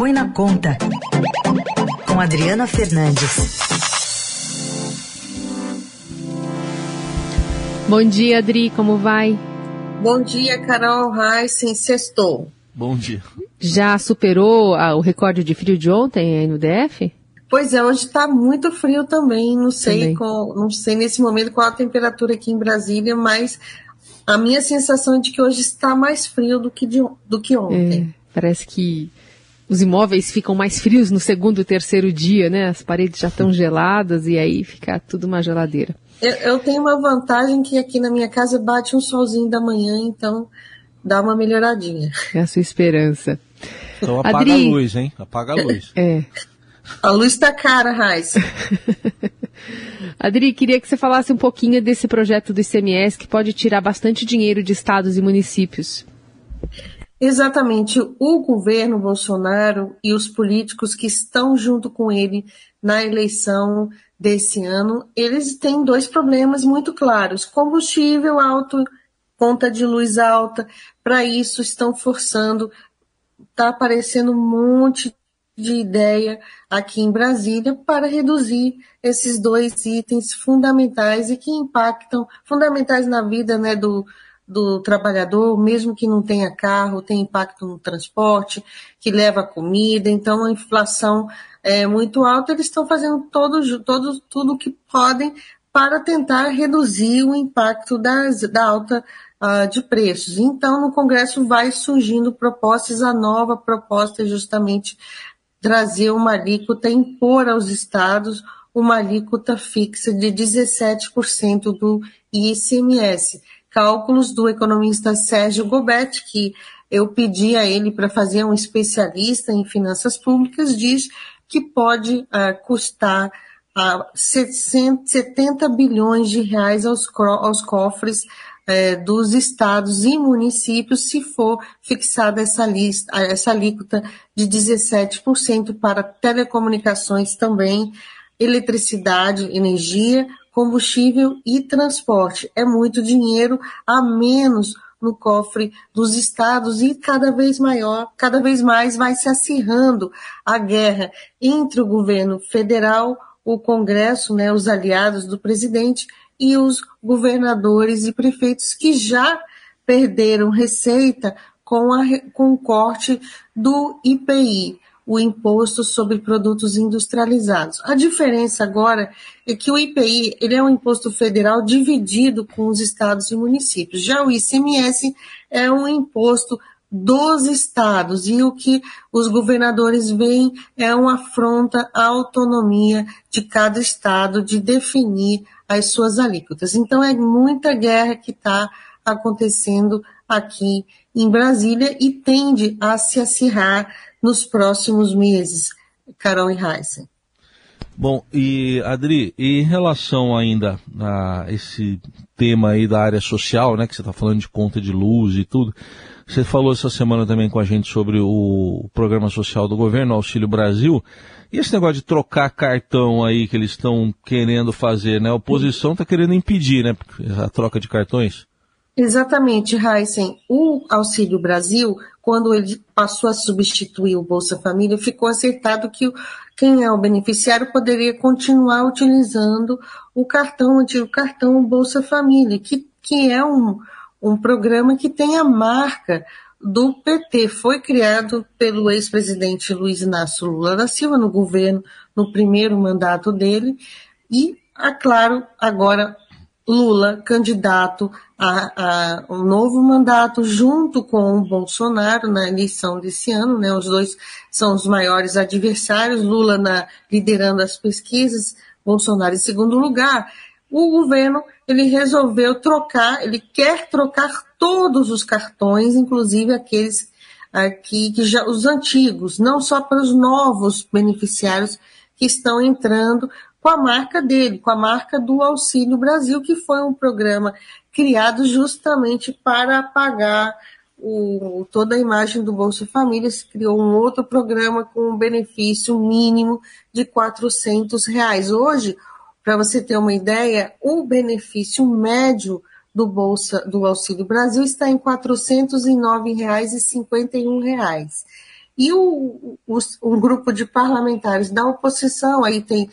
Põe na Conta, com Adriana Fernandes. Bom dia, Adri, como vai? Bom dia, Carol Heissen, sextou. Bom dia. Já superou a, o recorde de frio de ontem aí no DF? Pois é, hoje está muito frio também. Não sei, também. Qual, não sei nesse momento qual a temperatura aqui em Brasília, mas a minha sensação é de que hoje está mais frio do que, de, do que ontem. É, parece que os imóveis ficam mais frios no segundo e terceiro dia, né? As paredes já estão geladas e aí fica tudo uma geladeira. Eu, eu, tenho uma vantagem que aqui na minha casa bate um solzinho da manhã, então dá uma melhoradinha. É a sua esperança. Então apaga Adri... a luz, hein? Apaga a luz. É. A luz está cara, Raiz. Adri, queria que você falasse um pouquinho desse projeto do ICMS que pode tirar bastante dinheiro de estados e municípios. Exatamente. O governo Bolsonaro e os políticos que estão junto com ele na eleição desse ano, eles têm dois problemas muito claros: combustível alto, conta de luz alta. Para isso, estão forçando, está aparecendo um monte de ideia aqui em Brasília para reduzir esses dois itens fundamentais e que impactam, fundamentais na vida né, do, do trabalhador, mesmo que não tenha carro, tem impacto no transporte, que leva comida, então a inflação é muito alta, eles estão fazendo todo, todo, tudo o que podem para tentar reduzir o impacto das, da alta uh, de preços. Então, no Congresso vai surgindo propostas, a nova proposta é justamente trazer uma alíquota, impor aos estados uma alíquota fixa de 17% do ICMS. Cálculos do economista Sérgio Gobetti, que eu pedi a ele para fazer um especialista em finanças públicas, diz que pode uh, custar uh, 70 bilhões de reais aos, aos cofres uh, dos estados e municípios se for fixada essa, lista, essa alíquota de 17% para telecomunicações também, eletricidade, energia, combustível e transporte. É muito dinheiro a menos no cofre dos estados e cada vez maior, cada vez mais vai se acirrando a guerra entre o governo federal, o Congresso, né, os aliados do presidente e os governadores e prefeitos que já perderam receita com, a, com o corte do IPI o imposto sobre produtos industrializados. A diferença agora é que o IPI ele é um imposto federal dividido com os estados e municípios. Já o ICMS é um imposto dos estados e o que os governadores veem é uma afronta à autonomia de cada estado de definir as suas alíquotas. Então é muita guerra que está acontecendo aqui em Brasília e tende a se acirrar nos próximos meses, Carol e Heisen. Bom, e Adri, em relação ainda a esse tema aí da área social, né, que você está falando de conta de luz e tudo, você falou essa semana também com a gente sobre o programa social do governo, Auxílio Brasil, e esse negócio de trocar cartão aí que eles estão querendo fazer, né, a oposição está querendo impedir, né, a troca de cartões? Exatamente, Heisen. O Auxílio Brasil, quando ele passou a substituir o Bolsa Família, ficou acertado que quem é o beneficiário poderia continuar utilizando o cartão, o antigo cartão Bolsa Família, que, que é um, um programa que tem a marca do PT. Foi criado pelo ex-presidente Luiz Inácio Lula da Silva no governo, no primeiro mandato dele, e, é claro, agora Lula candidato a, a, um novo mandato junto com o Bolsonaro na eleição desse ano, né? Os dois são os maiores adversários, Lula na, liderando as pesquisas, Bolsonaro em segundo lugar. O governo ele resolveu trocar, ele quer trocar todos os cartões, inclusive aqueles aqui que já os antigos, não só para os novos beneficiários que estão entrando, com a marca dele, com a marca do Auxílio Brasil, que foi um programa criado justamente para apagar o, toda a imagem do Bolsa Família. Se criou um outro programa com um benefício mínimo de 400 reais. Hoje, para você ter uma ideia, o benefício médio do Bolsa do Auxílio Brasil está em R$ 409,51. E o, o, o grupo de parlamentares da oposição, aí tem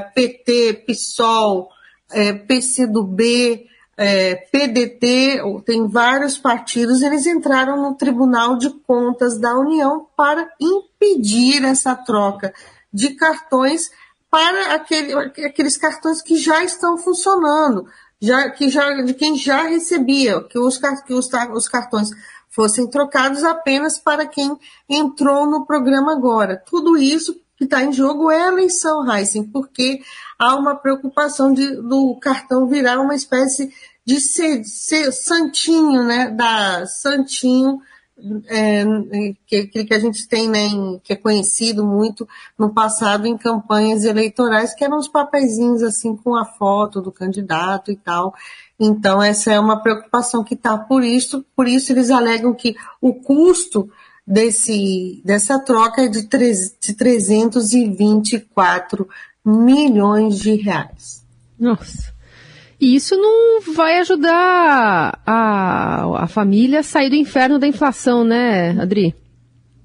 PT, PSOL, é, PCdoB, é, PDT, tem vários partidos, eles entraram no Tribunal de Contas da União para impedir essa troca de cartões para aquele, aqueles cartões que já estão funcionando, já, que já, de quem já recebia, que os, que os, os cartões fossem trocados apenas para quem entrou no programa agora. Tudo isso que está em jogo é a eleição, Heisen, porque há uma preocupação de, do cartão virar uma espécie de ser, ser santinho, né, da santinho, é, que, que a gente tem, né, em, que é conhecido muito no passado em campanhas eleitorais, que eram os papeizinhos assim com a foto do candidato e tal. Então, essa é uma preocupação que está por isso, por isso eles alegam que o custo desse, dessa troca é de, 3, de 324 milhões de reais. Nossa. E isso não vai ajudar a, a família a sair do inferno da inflação, né, Adri?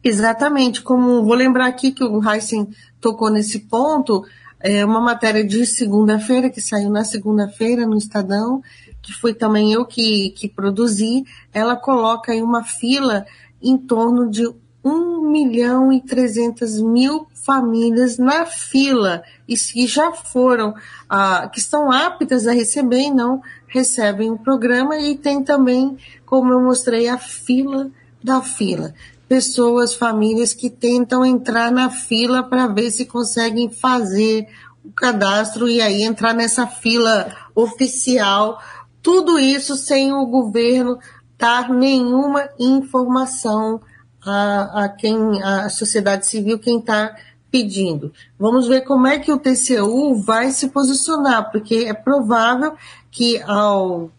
Exatamente. Como vou lembrar aqui que o Heisen tocou nesse ponto, é uma matéria de segunda-feira, que saiu na segunda-feira no Estadão, que foi também eu que, que produzi, ela coloca aí uma fila em torno de 1 milhão e 300 mil famílias na fila e que já foram, ah, que estão aptas a receber e não recebem o programa e tem também, como eu mostrei, a fila da fila. Pessoas, famílias que tentam entrar na fila para ver se conseguem fazer o cadastro e aí entrar nessa fila oficial. Tudo isso sem o governo dar nenhuma informação a, a quem, a sociedade civil, quem está pedindo. Vamos ver como é que o TCU vai se posicionar, porque é provável que ao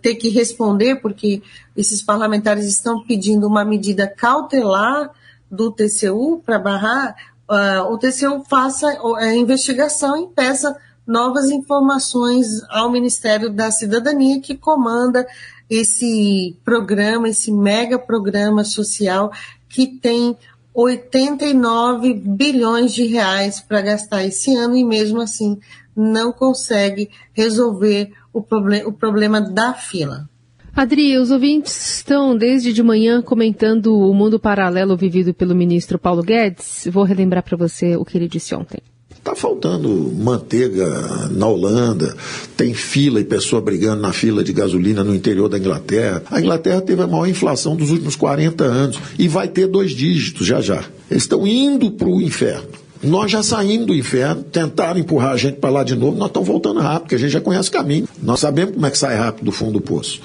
ter que responder, porque esses parlamentares estão pedindo uma medida cautelar do TCU para barrar, uh, o TCU faça a investigação e peça novas informações ao Ministério da Cidadania, que comanda esse programa, esse mega programa social que tem 89 bilhões de reais para gastar esse ano e mesmo assim não consegue resolver o, problem o problema da fila. Adri, os ouvintes estão desde de manhã comentando o mundo paralelo vivido pelo ministro Paulo Guedes. Vou relembrar para você o que ele disse ontem. Está faltando manteiga na Holanda, tem fila e pessoa brigando na fila de gasolina no interior da Inglaterra. A Inglaterra teve a maior inflação dos últimos 40 anos e vai ter dois dígitos já já. Eles estão indo para o inferno. Nós já saímos do inferno, tentaram empurrar a gente para lá de novo, nós estamos voltando rápido, porque a gente já conhece o caminho. Nós sabemos como é que sai rápido do fundo do poço.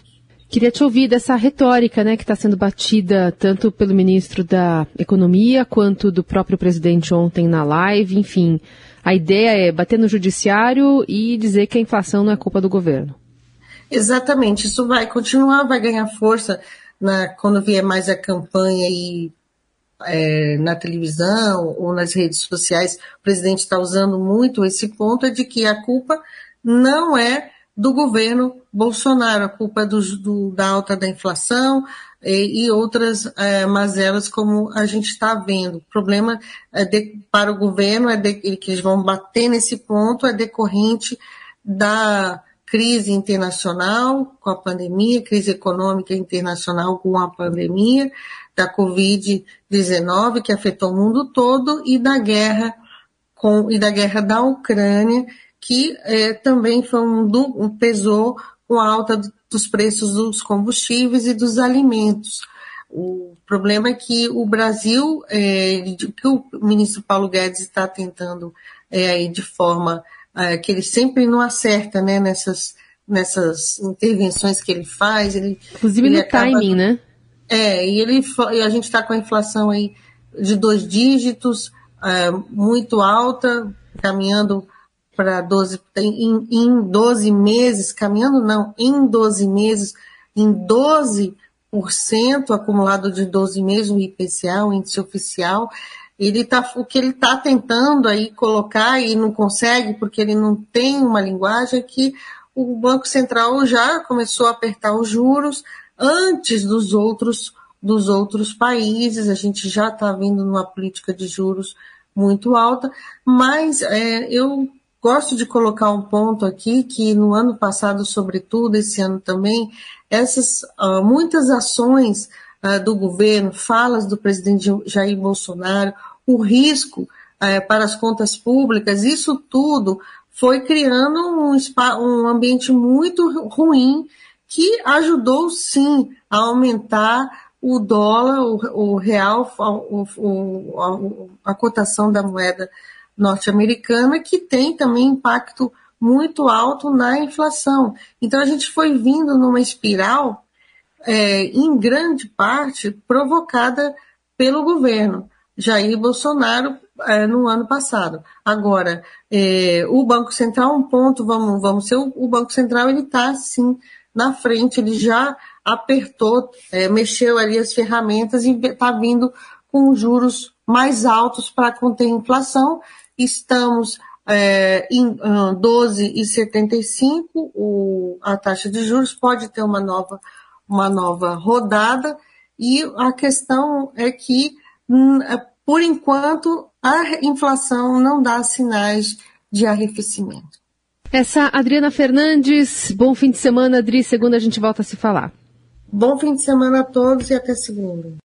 Queria te ouvir dessa retórica né, que está sendo batida tanto pelo ministro da Economia quanto do próprio presidente ontem na live, enfim. A ideia é bater no judiciário e dizer que a inflação não é culpa do governo. Exatamente, isso vai continuar, vai ganhar força na, quando vier mais a campanha e é, na televisão ou nas redes sociais. O presidente está usando muito esse ponto é de que a culpa não é do governo Bolsonaro, a culpa é do, do, da alta da inflação, e, e outras é, mazelas como a gente está vendo. O problema é de, para o governo é de, que eles vão bater nesse ponto é decorrente da crise internacional com a pandemia, crise econômica internacional com a pandemia, da Covid-19 que afetou o mundo todo e da guerra com e da guerra da Ucrânia que é, também foi um, um pesou com a alta dos preços dos combustíveis e dos alimentos. O problema é que o Brasil, é, que o ministro Paulo Guedes está tentando é, de forma é, que ele sempre não acerta né, nessas, nessas intervenções que ele faz. Ele, Inclusive ele no acaba, timing, né? É, e ele, a gente está com a inflação aí de dois dígitos, é, muito alta, caminhando para 12, em, em 12 meses, caminhando não, em 12 meses, em 12% acumulado de 12 meses, o IPCA, o índice oficial, ele tá, o que ele está tentando aí colocar e não consegue, porque ele não tem uma linguagem, é que o Banco Central já começou a apertar os juros antes dos outros dos outros países. A gente já está vindo numa política de juros muito alta, mas é, eu gosto de colocar um ponto aqui que no ano passado, sobretudo, esse ano também, essas uh, muitas ações uh, do governo, falas do presidente Jair Bolsonaro, o risco uh, para as contas públicas, isso tudo foi criando um, um ambiente muito ruim que ajudou sim a aumentar o dólar, o, o real, o, o, a, a cotação da moeda norte-americana, que tem também impacto muito alto na inflação. Então a gente foi vindo numa espiral, é, em grande parte, provocada pelo governo Jair Bolsonaro é, no ano passado. Agora, é, o Banco Central, um ponto, vamos, vamos ser, o, Banco Central ele está sim na frente, ele já apertou, é, mexeu ali as ferramentas e está vindo com juros mais altos para conter a inflação. Estamos é, em uh, 12,75, a taxa de juros pode ter uma nova, uma nova rodada, e a questão é que, hum, é, por enquanto, a inflação não dá sinais de arrefecimento. Essa Adriana Fernandes, bom fim de semana, Adri. Segunda a gente volta a se falar. Bom fim de semana a todos e até segunda.